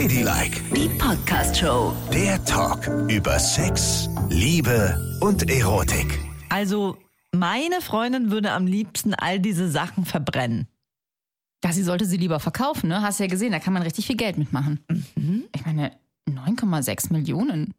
Ladylike, Die Podcast-Show. der Talk über Sex, Liebe und Erotik. Also, meine Freundin würde am liebsten all diese Sachen verbrennen. Ja, sie sollte sie lieber verkaufen, ne? Hast ja gesehen, da kann man richtig viel Geld mitmachen. Ich meine, 9,6 Millionen.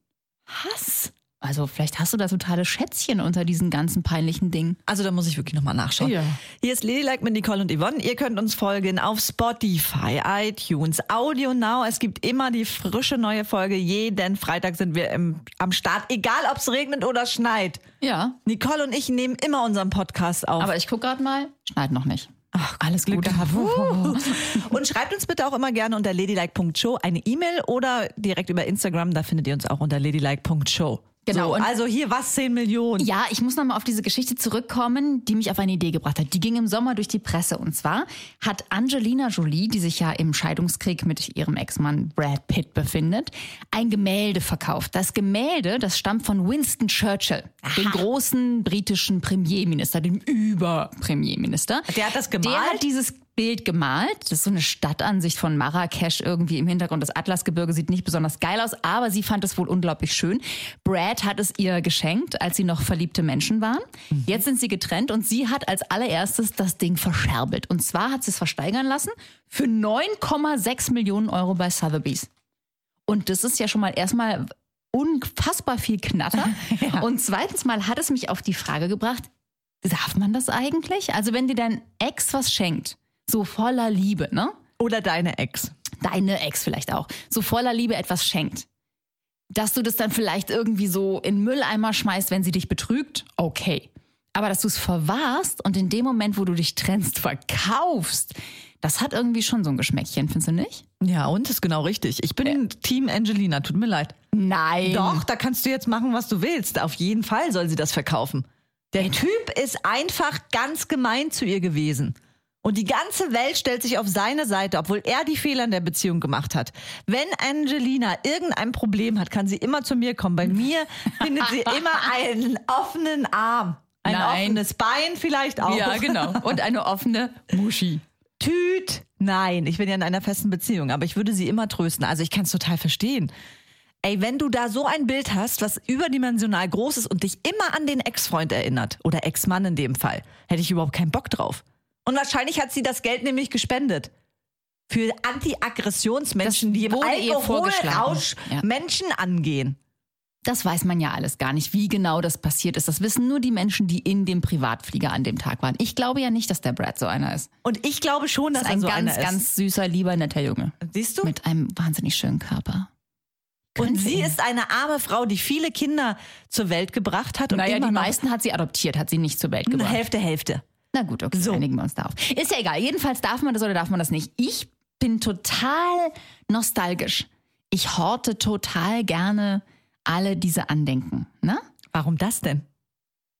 Hass? Also vielleicht hast du da totale Schätzchen unter diesen ganzen peinlichen Dingen. Also, da muss ich wirklich nochmal nachschauen. Ja. Hier ist Ladylike mit Nicole und Yvonne. Ihr könnt uns folgen auf Spotify, iTunes, Audio Now. Es gibt immer die frische neue Folge. Jeden Freitag sind wir im, am Start, egal ob es regnet oder schneit. Ja, Nicole und ich nehmen immer unseren Podcast auf. aber ich guck gerade mal, schneit noch nicht. Ach, Alles Glück gehabt. Und schreibt uns bitte auch immer gerne unter ladylike.show eine E-Mail oder direkt über Instagram. Da findet ihr uns auch unter ladylike.show. Genau, So, also hier was 10 Millionen. Ja, ich muss nochmal auf diese Geschichte zurückkommen, die mich auf eine Idee gebracht hat. Die ging im Sommer durch die Presse. Und zwar hat Angelina Jolie, die sich ja im Scheidungskrieg mit ihrem Ex-Mann Brad Pitt befindet, ein Gemälde verkauft. Das Gemälde, das stammt von Winston Churchill, dem großen britischen Premierminister, dem Überpremierminister. Der hat das Der gemalt? hat dieses Bild gemalt. Das ist so eine Stadtansicht von Marrakesch irgendwie im Hintergrund. Das Atlasgebirge sieht nicht besonders geil aus, aber sie fand es wohl unglaublich schön. Brad hat es ihr geschenkt, als sie noch verliebte Menschen waren. Jetzt sind sie getrennt und sie hat als allererstes das Ding verscherbelt. Und zwar hat sie es versteigern lassen für 9,6 Millionen Euro bei Sotheby's. Und das ist ja schon mal erstmal unfassbar viel Knatter. Und zweitens mal hat es mich auf die Frage gebracht, darf man das eigentlich? Also wenn dir dein Ex was schenkt, so voller Liebe, ne? Oder deine Ex. Deine Ex vielleicht auch, so voller Liebe etwas schenkt. Dass du das dann vielleicht irgendwie so in Mülleimer schmeißt, wenn sie dich betrügt, okay. Aber dass du es verwahrst und in dem Moment, wo du dich trennst, verkaufst, das hat irgendwie schon so ein Geschmäckchen, findest du nicht? Ja, und ist genau richtig. Ich bin Team Angelina, tut mir leid. Nein. Doch, da kannst du jetzt machen, was du willst. Auf jeden Fall soll sie das verkaufen. Der Typ ist einfach ganz gemein zu ihr gewesen. Und die ganze Welt stellt sich auf seine Seite, obwohl er die Fehler in der Beziehung gemacht hat. Wenn Angelina irgendein Problem hat, kann sie immer zu mir kommen. Bei mir findet sie immer einen offenen Arm. Ein Nein. offenes Bein vielleicht auch. Ja, genau. Und eine offene Muschi. Tüt. Nein, ich bin ja in einer festen Beziehung, aber ich würde sie immer trösten. Also ich kann es total verstehen. Ey, wenn du da so ein Bild hast, was überdimensional groß ist und dich immer an den Ex-Freund erinnert, oder Ex-Mann in dem Fall, hätte ich überhaupt keinen Bock drauf. Und wahrscheinlich hat sie das Geld nämlich gespendet. Für Anti-Aggressionsmenschen, die im. Alkoholrausch Ja. Menschen angehen. Das weiß man ja alles gar nicht, wie genau das passiert ist. Das wissen nur die Menschen, die in dem Privatflieger an dem Tag waren. Ich glaube ja nicht, dass der Brad so einer ist. Und ich glaube schon, dass Das ist ein er so ganz, einer ist. ganz süßer, lieber, netter Junge. Siehst du? Mit einem wahnsinnig schönen Körper. Und sie ist eine arme Frau, die viele Kinder zur Welt gebracht hat. Und Naja, die meisten hat sie adoptiert, hat sie nicht zur Welt gebracht. Hälfte, Hälfte. Na gut, okay, So. einigen wir uns darauf. Ist ja egal. Jedenfalls darf man das oder darf man das nicht. Ich bin total nostalgisch. Ich horte total gerne alle diese Andenken. Ne? Warum das denn?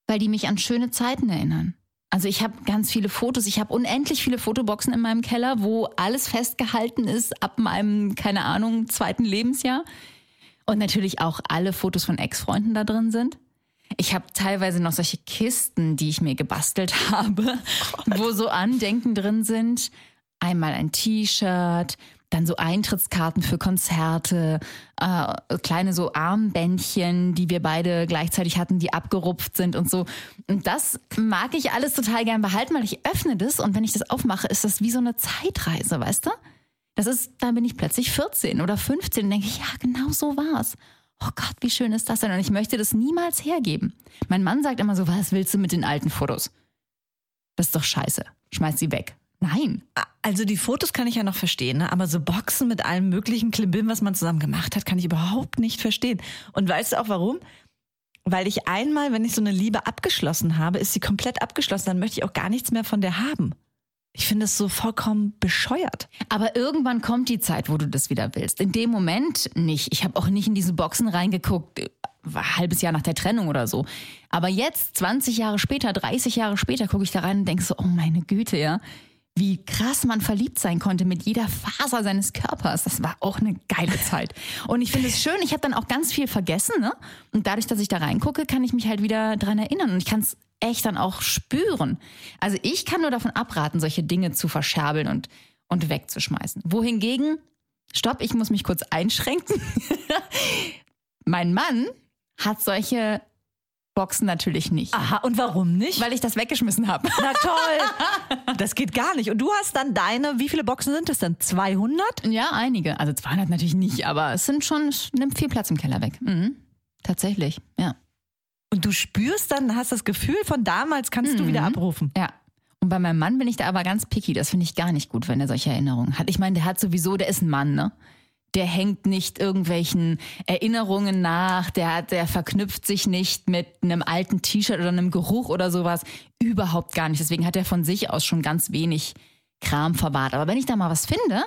weil die mich an schöne Zeiten erinnern. Also ich habe ganz viele Fotos, ich habe unendlich viele Fotoboxen in meinem Keller, wo alles festgehalten ist ab meinem, keine Ahnung, zweiten Lebensjahr. Und natürlich auch alle Fotos von Ex-Freunden da drin sind. Ich habe teilweise noch solche Kisten, die ich mir gebastelt habe, wo so Andenken drin sind. Einmal ein T-Shirt, dann so Eintrittskarten für Konzerte, äh, kleine so Armbändchen, die wir beide gleichzeitig hatten, die abgerupft sind und so. Und das mag ich alles total gern behalten, weil ich öffne das und wenn ich das aufmache, ist das wie so eine Zeitreise, weißt du? Das ist, dann bin ich plötzlich 14 oder 15 und denke ich, ja, genau so war's. Oh Gott, wie schön ist das denn? Und ich möchte das niemals hergeben. Mein Mann sagt immer so, was willst du mit den alten Fotos? Das ist doch scheiße. Schmeiß sie weg. Nein. Also die Fotos kann ich ja noch verstehen, ne? aber so Boxen mit allem möglichen Klimbim, was man zusammen gemacht hat, kann ich überhaupt nicht verstehen. Und weißt du auch warum? Weil ich einmal, wenn ich so eine Liebe abgeschlossen habe, ist sie komplett abgeschlossen, dann möchte ich auch gar nichts mehr von der haben. Ich finde es so vollkommen bescheuert. Aber irgendwann kommt die Zeit, wo du das wieder willst. In dem Moment nicht. Ich habe auch nicht in diese Boxen reingeguckt, äh, ein halbes Jahr nach der Trennung oder so. Aber jetzt, 20 Jahre später, 30 Jahre später, gucke ich da rein und denke so, oh meine Güte, ja. Wie krass man verliebt sein konnte mit jeder Faser seines Körpers. Das war auch eine geile Zeit. Und ich finde es schön, ich habe dann auch ganz viel vergessen, ne? Und dadurch, dass ich da reingucke, kann ich mich halt wieder dran erinnern. Und ich kann es echt dann auch spüren. Also ich kann nur davon abraten, solche Dinge zu verscherbeln und, und wegzuschmeißen. Wohingegen Stopp, ich muss mich kurz einschränken. mein Mann hat solche Boxen natürlich nicht. Aha, und warum nicht? Weil ich das weggeschmissen habe. Na toll. Das geht gar nicht. Und du hast dann deine, wie viele Boxen sind es dann? 200? Ja, einige. Also 200 natürlich nicht, aber es sind schon, es nimmt viel Platz im Keller weg. Mhm. Tatsächlich, ja. Und du spürst dann, hast das Gefühl von damals, kannst du wieder abrufen. Ja. Und bei meinem Mann bin ich da aber ganz picky. Das finde ich gar nicht gut, wenn er solche Erinnerungen hat. Ich meine, der hat sowieso, der ist ein Mann, ne? Der hängt nicht irgendwelchen Erinnerungen nach, der, hat- der verknüpft sich nicht mit einem alten T-Shirt oder einem Geruch oder sowas. Überhaupt gar nicht. Deswegen hat er von sich aus schon ganz wenig Kram verwahrt. Aber wenn ich da mal was finde,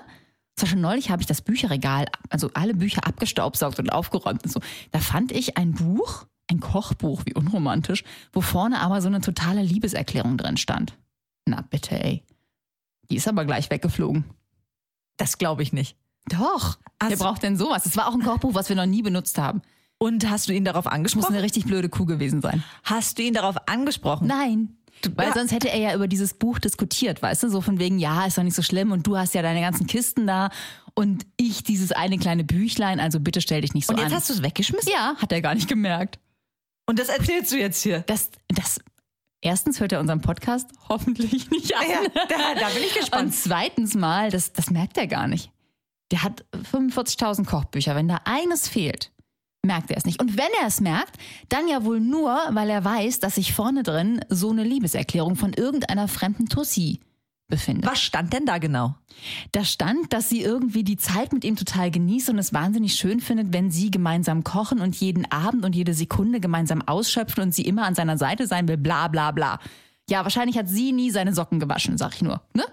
zum Beispiel neulich habe ich das Bücherregal, also alle Bücher abgestaubsaugt und aufgeräumt und so. Da fand ich ein Buch, ein Kochbuch, wie unromantisch, wo vorne aber so eine totale Liebeserklärung drin stand. Na bitte, ey. Die ist aber gleich weggeflogen. Das glaube ich nicht. Doch. Wer Also- braucht denn sowas? Das war auch ein Kochbuch, was wir noch nie benutzt haben. Und hast du ihn darauf Muss angesprochen? eine richtig blöde Kuh gewesen sein. Hast du ihn darauf angesprochen? Nein. Weil Ja. sonst hätte er ja über dieses Buch diskutiert, weißt du? So von wegen, ja, ist doch nicht so schlimm und du hast ja deine ganzen Kisten da und ich dieses eine kleine Büchlein, also bitte stell dich nicht so Und jetzt an. hast du es weggeschmissen? ja, hat er gar nicht gemerkt. Und das erzählst du jetzt hier. Das, das, erstens hört er unseren Podcast hoffentlich nicht an. Ja, da, da bin ich Und gespannt. zweitens mal, das, das merkt er gar nicht. Der hat 45.000 Kochbücher. Wenn da eines fehlt, merkt er es nicht. Und wenn er es merkt, dann ja wohl nur, weil er weiß, dass sich vorne drin so eine Liebeserklärung von irgendeiner fremden Tussi befindet. Was stand denn da genau? Da stand, dass sie irgendwie die Zeit mit ihm total genießt und es wahnsinnig schön findet, wenn sie gemeinsam kochen und jeden Abend und jede Sekunde gemeinsam ausschöpfen und sie immer an seiner Seite sein will, bla bla bla. Ja, wahrscheinlich hat sie nie seine Socken gewaschen, sag ich nur. Ne?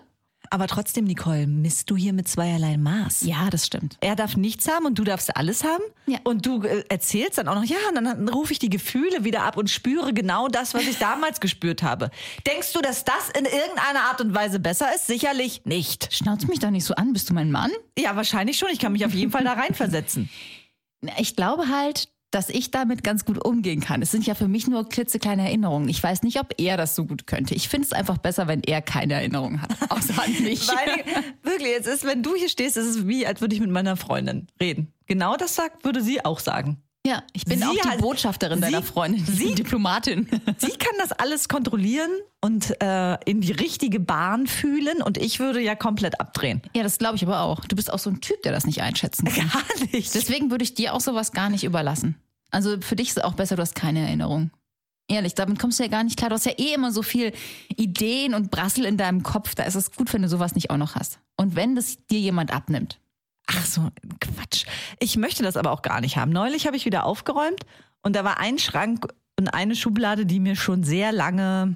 Aber trotzdem, Nicole, misst du hier mit zweierlei Maß? Ja, das stimmt. Er darf nichts haben und du darfst alles haben. Ja. Und du äh, erzählst dann auch noch, ja, und dann rufe ich die Gefühle wieder ab und spüre genau das, was ich damals gespürt habe. Denkst du, dass das in irgendeiner Art und Weise besser ist? Sicherlich nicht. Schnauz mich doch nicht so an. Bist du mein Mann? Ja, wahrscheinlich schon. Ich kann mich auf jeden Fall da reinversetzen. Ich glaube halt, dass ich damit ganz gut umgehen kann. Es sind ja für mich nur klitzekleine Erinnerungen. Ich weiß nicht, ob er das so gut könnte. Ich finde es einfach besser, wenn er keine Erinnerungen hat. Außer an mich. Weil wirklich, es ist, wenn du hier stehst, ist es wie, als würde ich mit meiner Freundin reden. Genau das sagt, würde sie auch sagen. Ja, ich bin Sie auch die hat- Botschafterin deiner sie- Freundin. Ich sie- Diplomatin. Sie kann das alles kontrollieren und äh, in die richtige Bahn fühlen und ich würde ja komplett abdrehen. Ja, das glaube ich aber auch. Du bist auch so ein Typ, der das nicht einschätzen kann. Gar nicht. Deswegen würde ich dir auch sowas gar nicht überlassen. Also für dich ist es auch besser, du hast keine Erinnerung. Ehrlich, damit kommst du ja gar nicht klar. Du hast ja eh immer so viel Ideen und Brassel in deinem Kopf. Da ist es gut, wenn du sowas nicht auch noch hast. Und wenn das dir jemand abnimmt. So, Quatsch. Ich möchte das aber auch gar nicht haben. Neulich habe ich wieder aufgeräumt und da war ein Schrank und eine Schublade, die mir schon sehr lange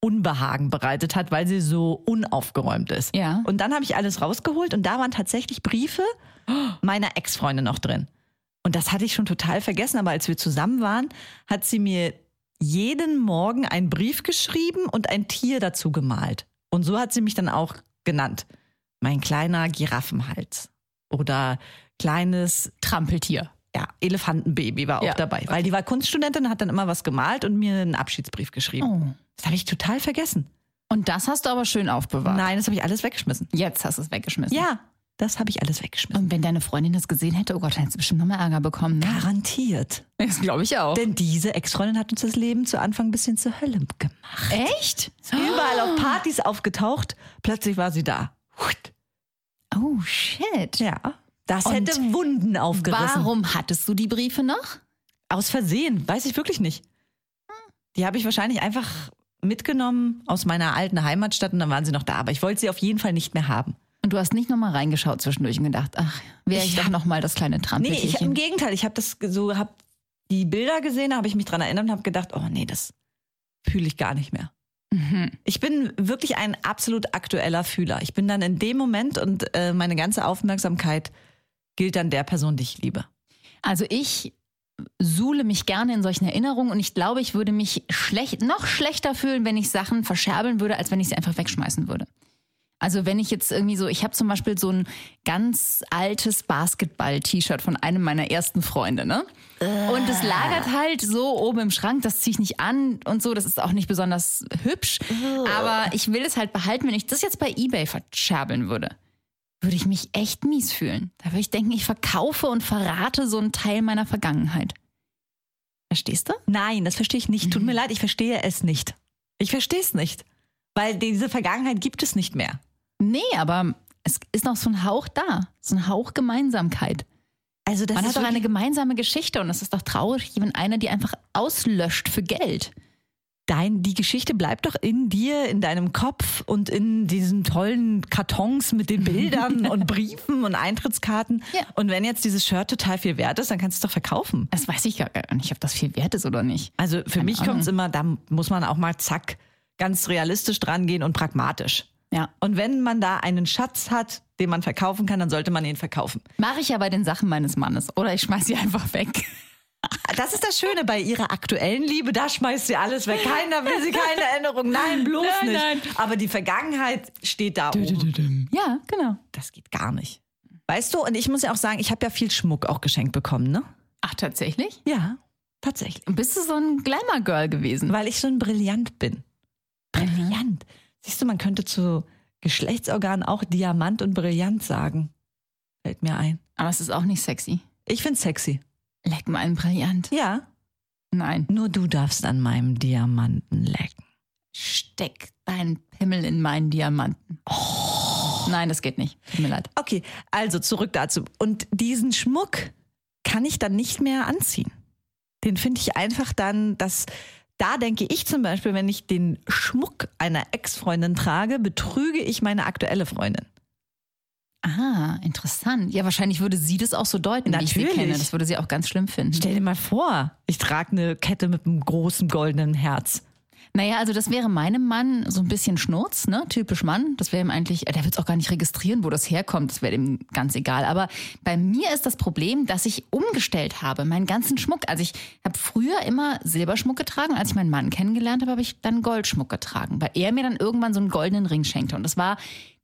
Unbehagen bereitet hat, weil sie so unaufgeräumt ist. Ja. Und dann habe ich alles rausgeholt und da waren tatsächlich Briefe meiner Ex-Freundin noch drin. Und das hatte ich schon total vergessen, aber als wir zusammen waren, hat sie mir jeden Morgen einen Brief geschrieben und ein Tier dazu gemalt. Und so hat sie mich dann auch genannt. Mein kleiner Giraffenhals. Oder kleines Trampeltier. ja, Elefantenbaby war auch Ja, dabei. Weil die war Kunststudentin, hat dann immer was gemalt und mir einen Abschiedsbrief geschrieben. Oh. Das habe ich total vergessen. Und das hast du aber schön aufbewahrt. Nein, das habe ich alles weggeschmissen. Jetzt hast du es weggeschmissen. Ja, das habe ich alles weggeschmissen. Und wenn deine Freundin das gesehen hätte, oh Gott, dann hättest du bestimmt nochmal Ärger bekommen. Ne? Garantiert. Das glaube ich auch. Denn diese Ex-Freundin hat uns das Leben zu Anfang ein bisschen zur Hölle gemacht. Echt? Überall auf Partys aufgetaucht. Plötzlich war sie da. Oh, shit. Ja. Das Und hätte Wunden aufgerissen. Warum hattest du die Briefe noch? Aus Versehen. Weiß ich wirklich nicht. Die habe ich wahrscheinlich einfach mitgenommen aus meiner alten Heimatstadt und dann waren sie noch da. Aber ich wollte sie auf jeden Fall nicht mehr haben. Und du hast nicht nochmal reingeschaut zwischendurch und gedacht, ach, wäre ich, Ich doch nochmal das kleine Nee, Trampeltierchen. ich, im Gegenteil. Ich habe das so, habe die Bilder gesehen, da habe ich mich dran erinnert und habe gedacht, oh nee, das fühle ich gar nicht mehr. Mhm. Ich bin wirklich ein absolut aktueller Fühler. Ich bin dann in dem Moment und äh, meine ganze Aufmerksamkeit gilt dann der Person, die ich liebe. Also ich suhle mich gerne in solchen Erinnerungen und ich glaube, ich würde mich schlecht, noch schlechter fühlen, wenn ich Sachen verscherbeln würde, als wenn ich sie einfach wegschmeißen würde. Also wenn ich jetzt irgendwie so, ich habe zum Beispiel so ein ganz altes Basketball-T-Shirt von einem meiner ersten Freunde, ne? Und es lagert halt so oben im Schrank, das ziehe ich nicht an und so, das ist auch nicht besonders hübsch. Aber ich will es halt behalten, wenn ich das jetzt bei Ebay verscherbeln würde. würde ich mich echt mies fühlen. Da würde ich denken, ich verkaufe und verrate so einen Teil meiner Vergangenheit. Verstehst du? Nein, das verstehe ich nicht. Tut mir leid, ich verstehe es nicht. Ich verstehe es nicht. Weil diese Vergangenheit gibt es nicht mehr. Nee, aber es ist noch so ein Hauch da. So ein Hauch Gemeinsamkeit. Also das Man ist hat doch eine gemeinsame Geschichte und es ist doch traurig, wenn einer die einfach auslöscht für Geld. Dein, die Geschichte bleibt doch in dir, in deinem Kopf und in diesen tollen Kartons mit den Bildern und Briefen und Eintrittskarten. Ja. Und wenn jetzt dieses Shirt total viel wert ist, dann kannst du es doch verkaufen. Das weiß ich gar nicht, ob das viel wert ist oder nicht. Also für Keine mich kommt es immer, da muss man auch mal zack, ganz realistisch dran gehen und pragmatisch. Ja. Und wenn man da einen Schatz hat, den man verkaufen kann, dann sollte man ihn verkaufen. Mache ich ja bei den Sachen meines Mannes. Oder ich schmeiß sie einfach weg. Das ist das Schöne bei ihrer aktuellen Liebe, da schmeißt sie alles weg. Keiner will sie, keine Erinnerung. Nein, bloß Nein, nicht. nein. Aber die Vergangenheit steht da oben. Ja, genau. Das geht gar nicht. Weißt du, und ich muss ja auch sagen, ich habe ja viel Schmuck auch geschenkt bekommen, ne? Ach, tatsächlich? Ja, tatsächlich. Bist du so ein Glamour-Girl gewesen? Weil ich so ein Brillant bin. Brillant. Siehst du, man könnte zu Geschlechtsorganen auch Diamant und Brillant sagen. Fällt mir ein. Aber es ist auch nicht sexy. Ich find's sexy. Leck mal einen Brillant. Ja. Nein. Nur du darfst an meinem Diamanten lecken. Steck deinen Pimmel in meinen Diamanten. Nein, das geht nicht. Tut mir leid. Okay, also zurück dazu. Und diesen Schmuck kann ich dann nicht mehr anziehen. Den finde ich einfach dann, dass da denke ich zum Beispiel, wenn ich den Schmuck einer Ex-Freundin trage, betrüge ich meine aktuelle Freundin. Ah, interessant. Ja, wahrscheinlich würde sie das auch so deuten, wie ich sie Natürlich. kenne. Das würde sie auch ganz schlimm finden. Stell dir mal vor, ich trage eine Kette mit einem großen goldenen Herz. Naja, also das wäre meinem Mann so ein bisschen Schnurz, ne? Typisch Mann. Das wäre ihm eigentlich, äh, der wird es auch gar nicht registrieren, wo das herkommt. Das wäre ihm ganz egal. Aber bei mir ist das Problem, dass ich umgestellt habe, meinen ganzen Schmuck. Also ich habe früher immer Silberschmuck getragen. Als ich meinen Mann kennengelernt habe, habe ich dann Goldschmuck getragen, weil er mir dann irgendwann so einen goldenen Ring schenkte. Und das war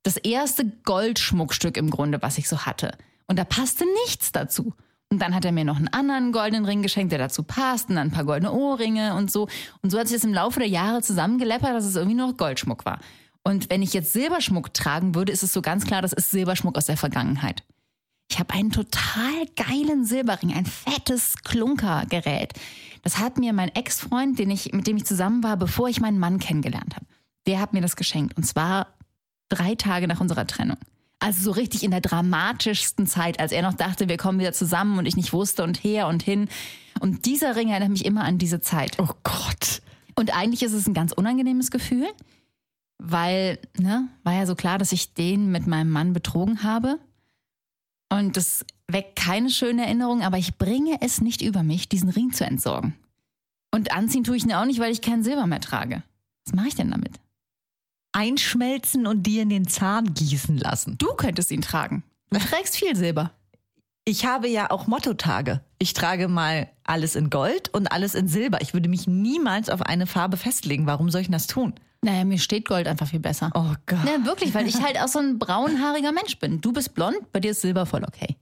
das erste Goldschmuckstück im Grunde, was ich so hatte. Und da passte nichts dazu. Und dann hat er mir noch einen anderen goldenen Ring geschenkt, der dazu passt, und dann ein paar goldene Ohrringe und so. Und so hat sich das im Laufe der Jahre zusammengeleppert, dass es irgendwie nur noch Goldschmuck war. Und wenn ich jetzt Silberschmuck tragen würde, ist es so ganz klar, das ist Silberschmuck aus der Vergangenheit. Ich habe einen total geilen Silberring, ein fettes Klunkergerät. Das hat mir mein Ex-Freund, ich, mit dem ich zusammen war, bevor ich meinen Mann kennengelernt habe. Der hat mir das geschenkt. Und zwar drei Tage nach unserer Trennung. Also so richtig in der dramatischsten Zeit, als er noch dachte, wir kommen wieder zusammen und ich nicht wusste und her und hin. Und dieser Ring erinnert mich immer an diese Zeit. Oh Gott. Und eigentlich ist es ein ganz unangenehmes Gefühl, weil, ne, war ja so klar, dass ich den mit meinem Mann betrogen habe. Und das weckt keine schöne Erinnerung, aber ich bringe es nicht über mich, diesen Ring zu entsorgen. Und anziehen tue ich ihn auch nicht, weil ich kein Silber mehr trage. Was mache ich denn damit? Einschmelzen und dir in den Zahn gießen lassen. Du könntest ihn tragen. Du trägst viel Silber. Ich habe ja auch Mottotage. Ich trage mal alles in Gold und alles in Silber. Ich würde mich niemals auf eine Farbe festlegen. Warum soll ich das tun? Naja, mir steht Gold einfach viel besser. Oh Gott. Ja, wirklich, weil ich halt auch so ein braunhaariger Mensch bin. Du bist blond, bei dir ist Silber voll okay.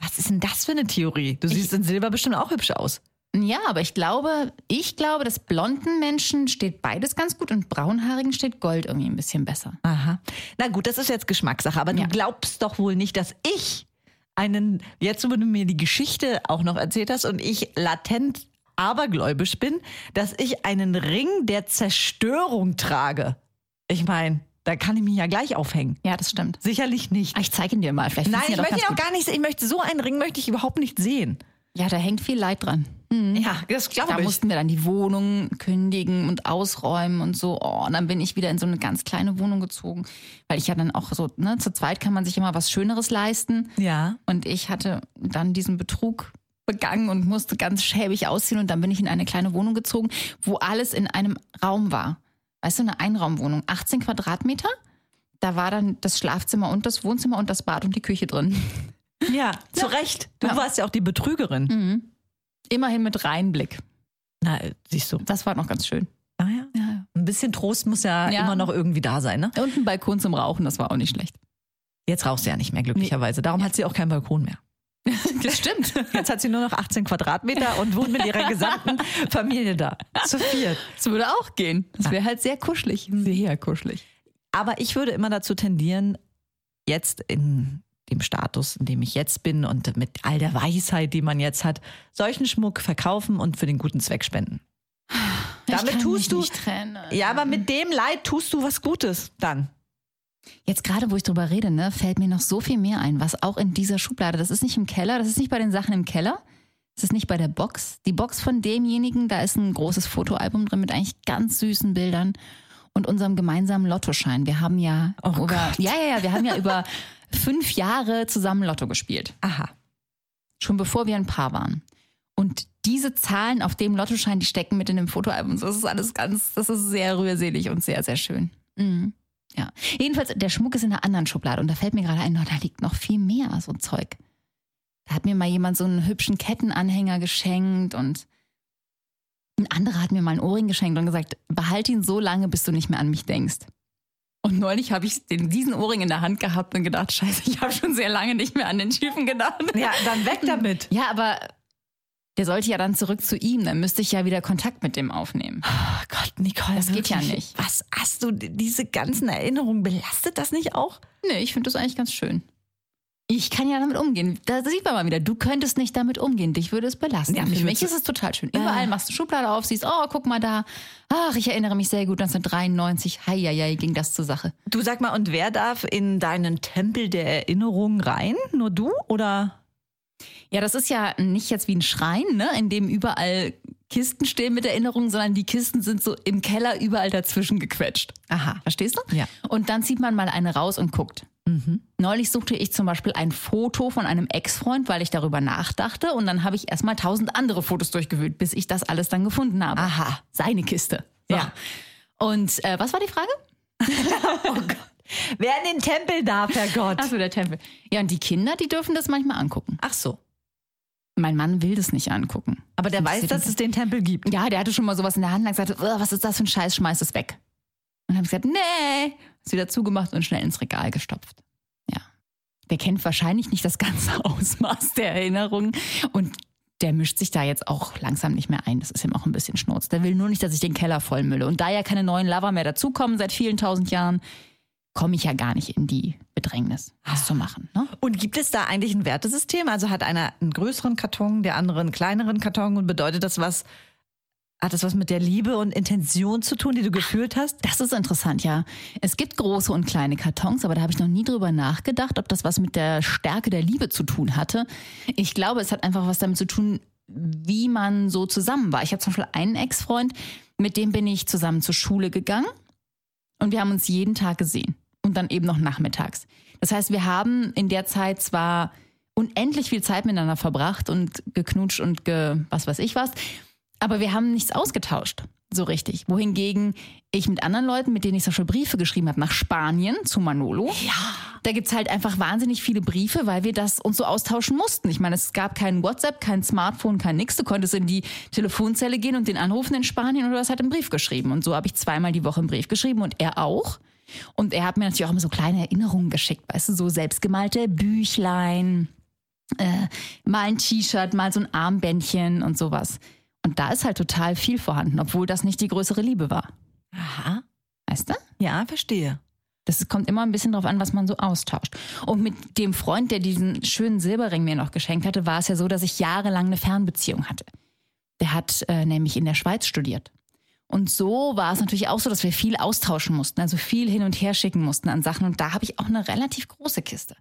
Was ist denn das für eine Theorie? Du siehst in Silber bestimmt auch hübsch aus. Ja, aber ich glaube, ich glaube, dass blonden Menschen steht beides ganz gut und braunhaarigen steht Gold irgendwie ein bisschen besser. Aha. Na gut, das ist jetzt Geschmackssache, aber Ja. du glaubst doch wohl nicht, dass ich einen, jetzt wo du mir die Geschichte auch noch erzählt hast und ich latent abergläubisch bin, dass ich einen Ring der Zerstörung trage. Ich meine, da kann ich mich ja gleich aufhängen. Ja, das stimmt. Sicherlich nicht. Ah, Ich zeige ihn dir mal. Vielleicht Nein, ich möchte ihn auch gar nicht sehen. Ich möchte so einen Ring möchte ich überhaupt nicht sehen. Ja, da hängt viel Leid dran. Ja, das glaube Da mussten wir dann die Wohnung kündigen und ausräumen und so. Oh, und dann bin ich wieder in so eine ganz kleine Wohnung gezogen, weil ich ja dann auch so, ne, zu zweit kann man sich immer was Schöneres leisten. Ja. Und ich hatte dann diesen Betrug begangen und musste ganz schäbig aussehen. Und dann bin ich in eine kleine Wohnung gezogen, wo alles in einem Raum war. Weißt du, eine Einraumwohnung, 18 Quadratmeter. Da war dann das Schlafzimmer und das Wohnzimmer und das Bad und die Küche drin. Ja, zu Recht. Du Ja. warst ja auch die Betrügerin. Mhm. Immerhin mit Reinblick. Na, äh, siehst du. Das war noch ganz schön. Ah, ja. Ja. Ein bisschen Trost muss ja, Ja. immer noch irgendwie da sein, ne? Und ein Balkon zum Rauchen, das war auch nicht schlecht. Jetzt rauchst du ja nicht mehr, glücklicherweise. Darum hat sie auch keinen Balkon mehr. Das stimmt. Jetzt hat sie nur noch 18 Quadratmeter und wohnt mit ihrer gesamten Familie da. Zu viert. Das würde auch gehen. Das wäre halt sehr kuschelig. Sehr kuschelig. Aber ich würde immer dazu tendieren, jetzt in dem Status, in dem ich jetzt bin und mit all der Weisheit, die man jetzt hat, solchen Schmuck verkaufen und für den guten Zweck spenden. Ich Damit tust du-. Ja, aber mit dem Leid tust du was Gutes dann. Jetzt gerade, wo ich drüber rede, ne, fällt mir noch so viel mehr ein, was auch in dieser Schublade, das ist nicht im Keller, das ist nicht bei den Sachen im Keller, das ist nicht bei der Box. Die Box von demjenigen, da ist ein großes Fotoalbum drin mit eigentlich ganz süßen Bildern und unserem gemeinsamen Lottoschein. Wir haben ja Oh über, Gott. ja, ja, ja, wir haben ja über fünf Jahre zusammen Lotto gespielt. Aha. Schon bevor wir ein Paar waren. Und diese Zahlen auf dem Lottoschein, die stecken mit in dem Fotoalbum. Das ist alles ganz, das ist sehr rührselig und sehr, sehr schön. Mhm. Ja. Jedenfalls, der Schmuck ist in einer anderen Schublade und da fällt mir gerade ein, oh, da liegt noch viel mehr, so Zeug. Da hat mir mal jemand so einen hübschen Kettenanhänger geschenkt und ein anderer hat mir mal einen Ohrring geschenkt und gesagt, behalt ihn so lange, bis du nicht mehr an mich denkst. Und neulich habe ich den, diesen Ohrring in der Hand gehabt und gedacht, scheiße, ich habe schon sehr lange nicht mehr an den Typen gedacht. Ja, dann weg damit. Ja, aber der sollte ja dann zurück zu ihm, dann müsste ich ja wieder Kontakt mit dem aufnehmen. Oh Gott, Nicole. Das geht ja wirklich. nicht. Was hast du, diese ganzen Erinnerungen, belastet das nicht auch? Nee, ich finde das eigentlich ganz schön. Ich kann ja damit umgehen. Da sieht man mal wieder, du könntest nicht damit umgehen. Dich würde es belasten. Ja, Für mich ist es total schön. Überall Ah. machst du Schublade auf, siehst, oh, guck mal da. Ach, ich erinnere mich sehr gut, 1993. Heieiei, ging das zur Sache. Du sag mal, und wer darf in deinen Tempel der Erinnerungen rein? Nur du oder? Ja, das ist ja nicht jetzt wie ein Schrein, ne, in dem überall Kisten stehen mit Erinnerungen, sondern die Kisten sind so im Keller überall dazwischen gequetscht. Aha. Verstehst du? Ja. Und dann zieht man mal eine raus und guckt. Neulich suchte ich zum Beispiel ein Foto von einem Ex-Freund, weil ich darüber nachdachte. Und dann habe ich erstmal tausend andere Fotos durchgewühlt, bis ich das alles dann gefunden habe. Aha. Seine Kiste. So. Ja. Und äh, was war die Frage? Wer in den Tempel darf, Herr Gott? Achso, der Tempel. Ja, und die Kinder, die dürfen das manchmal angucken. Ach so. Mein Mann will das nicht angucken. Aber der weiß, dass es den Tempel gibt. Ja, der hatte schon mal sowas in der Hand und hat gesagt, "Ugh, was ist das für ein Scheiß, schmeiß es weg. Und dann habe ich gesagt, nee, ist wieder zugemacht und schnell ins Regal gestopft. Ja. Der kennt wahrscheinlich nicht das ganze Ausmaß der Erinnerungen und der mischt sich da jetzt auch langsam nicht mehr ein. Das ist ihm auch ein bisschen schnurz. Der will nur nicht, dass ich den Keller vollmülle. Und da ja keine neuen Lover mehr dazukommen seit vielen tausend Jahren, komme ich ja gar nicht in die Bedrängnis, das zu machen. Ne? Und gibt es da eigentlich ein Wertesystem? Also hat einer einen größeren Karton, der andere einen kleineren Karton und bedeutet das was, hat das was mit der Liebe und Intention zu tun, die du gefühlt hast? Das ist interessant, ja. Es gibt große und kleine Kartons, aber da habe ich noch nie drüber nachgedacht, ob das was mit der Stärke der Liebe zu tun hatte. Ich glaube, es hat einfach was damit zu tun, wie man so zusammen war. Ich habe zum Beispiel einen Ex-Freund, mit dem bin ich zusammen zur Schule gegangen und wir haben uns jeden Tag gesehen und dann eben noch nachmittags. Das heißt, wir haben in der Zeit zwar unendlich viel Zeit miteinander verbracht und geknutscht und ge, was weiß ich was, aber wir haben nichts ausgetauscht, so richtig. Wohingegen ich mit anderen Leuten, mit denen ich zum Beispiel Briefe geschrieben habe, nach Spanien zu Manolo, Ja. da gibt's halt einfach wahnsinnig viele Briefe, weil wir das uns so austauschen mussten. Ich meine, es gab kein WhatsApp, kein Smartphone, kein nix. Du konntest in die Telefonzelle gehen und den anrufen in Spanien und du hast halt einen Brief geschrieben. Und so habe ich zweimal die Woche einen Brief geschrieben und er auch. Und er hat mir natürlich auch immer so kleine Erinnerungen geschickt, weißt du, so selbstgemalte Büchlein, äh, mal ein T-Shirt, mal so ein Armbändchen und sowas. Und da ist halt total viel vorhanden, obwohl das nicht die größere Liebe war. Aha. Weißt du? Ja, verstehe. Das kommt immer ein bisschen drauf an, was man so austauscht. Und mit dem Freund, der diesen schönen Silberring mir noch geschenkt hatte, war es ja so, dass ich jahrelang eine Fernbeziehung hatte. Der hat äh, nämlich in der Schweiz studiert. Und so war es natürlich auch so, dass wir viel austauschen mussten, also viel hin und her schicken mussten an Sachen. Und da habe ich auch eine relativ große Kiste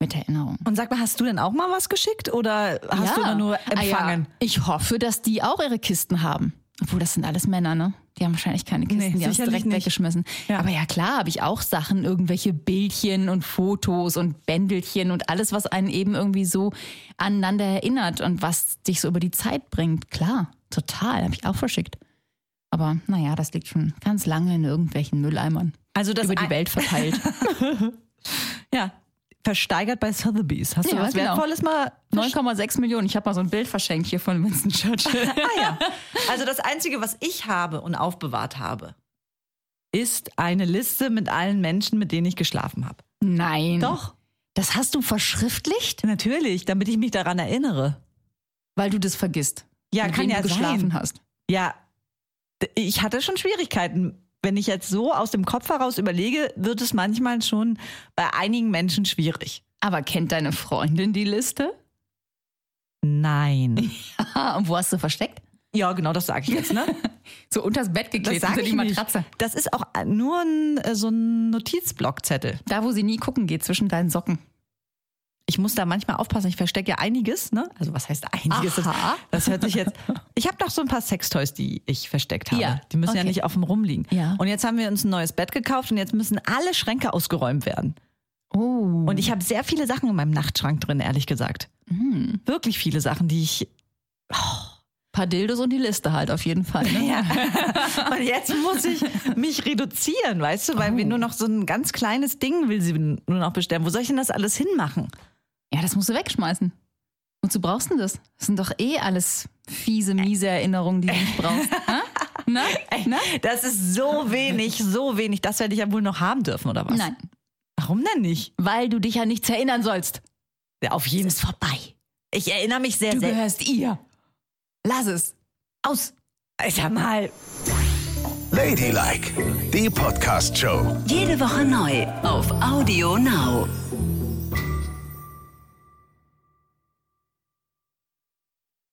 mit Erinnerungen. Und sag mal, hast du denn auch mal was geschickt oder hast du immer nur Ah ja. empfangen? Ich hoffe, dass die auch ihre Kisten haben. Obwohl, das sind alles Männer, ne? Die haben wahrscheinlich keine Kisten, Nee, die haben es direkt nicht. weggeschmissen. Ja. Aber ja, klar, habe ich auch Sachen, irgendwelche Bildchen und Fotos und Bändelchen und alles, was einen eben irgendwie so aneinander erinnert und was dich so über die Zeit bringt. Klar, total, habe ich auch verschickt. Aber naja, das liegt schon ganz lange in irgendwelchen Mülleimern. Also das über die Welt verteilt. Ja. Versteigert bei Sotheby's. Hast du Ja, was genau. Wertvolles mal? 9,6 Millionen. Ich habe mal so ein Bild verschenkt hier von Winston Churchill. Ah ja. Also das Einzige, was ich habe und aufbewahrt habe, ist eine Liste mit allen Menschen, mit denen ich geschlafen habe. Nein. Doch. Das hast du verschriftlicht? Natürlich, damit ich mich daran erinnere. Weil du das vergisst. Ja, mit kann wem ja du geschlafen sein. hast. Ja, ich hatte schon Schwierigkeiten wenn ich jetzt so aus dem Kopf heraus überlege, wird es manchmal schon bei einigen Menschen schwierig. Aber kennt deine Freundin die Liste? Nein. Ah, und wo hast du versteckt? Ja, genau, das sage ich jetzt, ne? So unters Bett geklebt, unter ich die nicht. Matratze. Das ist auch nur ein, äh, so ein Notizblockzettel. Da, wo sie nie gucken geht, zwischen deinen Socken. Ich muss da manchmal aufpassen, ich verstecke ja einiges, ne? Also was heißt einiges? Aha. Das hört sich jetzt. Ich habe noch so ein paar Sextoys, die ich versteckt habe. Ja, Die müssen ja okay. nicht auf dem rumliegen. Ja. Und jetzt haben wir uns ein neues Bett gekauft und jetzt müssen alle Schränke ausgeräumt werden. Oh. Und ich habe sehr viele Sachen in meinem Nachtschrank drin, ehrlich gesagt. Hm. Wirklich viele Sachen, die ich. paar Dildos und die Liste halt auf jeden Fall. Ne? Ja. und jetzt muss ich mich reduzieren, weißt du, weil wir Oh. nur noch so ein ganz kleines Ding will sie nur noch bestellen. Wo soll ich denn das alles hinmachen? Ja, das musst du wegschmeißen. Wozu brauchst du denn das? Das sind doch eh alles fiese, miese Erinnerungen, die du nicht brauchst. Na? Na? Das ist so wenig, so wenig. Das werde ich ja wohl noch haben dürfen, oder was? Nein, Warum denn nicht? weil du dich an nichts erinnern sollst. Ja, auf jeden Es ist vorbei. Ich erinnere mich sehr, Du sehr. gehörst ihr. Lass es. Aus. Alter mal. Ladylike, die Podcast-Show. Jede Woche neu auf Audio Now.